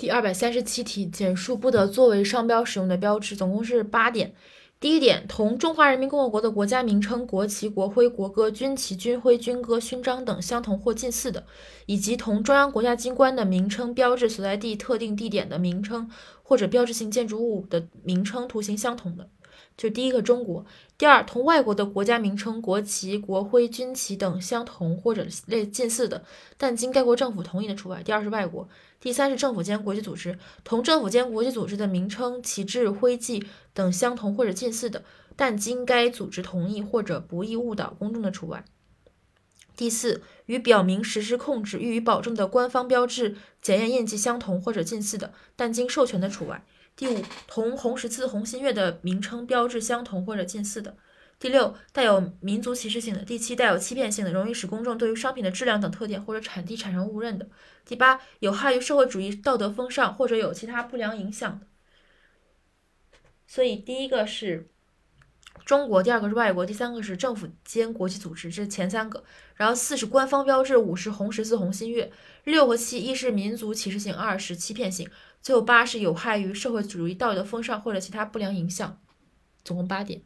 第二百三十七题，简述不得作为商标使用的标志，总共是八点。第一点，同中华人民共和国的国家名称、国旗、国徽、国歌、军旗、军徽、军歌、勋章等相同或近似的，以及同中央国家机关的名称、标志所在地特定地点的名称或者标志性建筑物的名称、图形相同的。就第一个中国，第二同外国的国家名称、国旗、国徽、军旗等相同或者类近似的，但经该国政府同意的除外。第二是外国，第三是政府间国际组织，同政府间国际组织的名称、旗帜、徽记等相同或者近似的，但经该组织同意或者不易误导公众的除外。第四，与表明实施控制予以保证的官方标志、检验印记相同或者近似的，但经授权的除外。第五，同红十字、红新月的名称标志相同或者近似的。第六，带有民族歧视性的。第七，带有欺骗性的，容易使公众对于商品的质量等特点或者产地产生误认的。第八，有害于社会主义道德风尚或者有其他不良影响的。所以，第一个是中国，第二个是外国，第三个是政府间国际组织，这是前三个。然后四是官方标志，五是红十字、红新月。六和七，一是民族歧视性，二是欺骗性。最后八是有害于社会主义道德风尚或者其他不良影响，总共八点。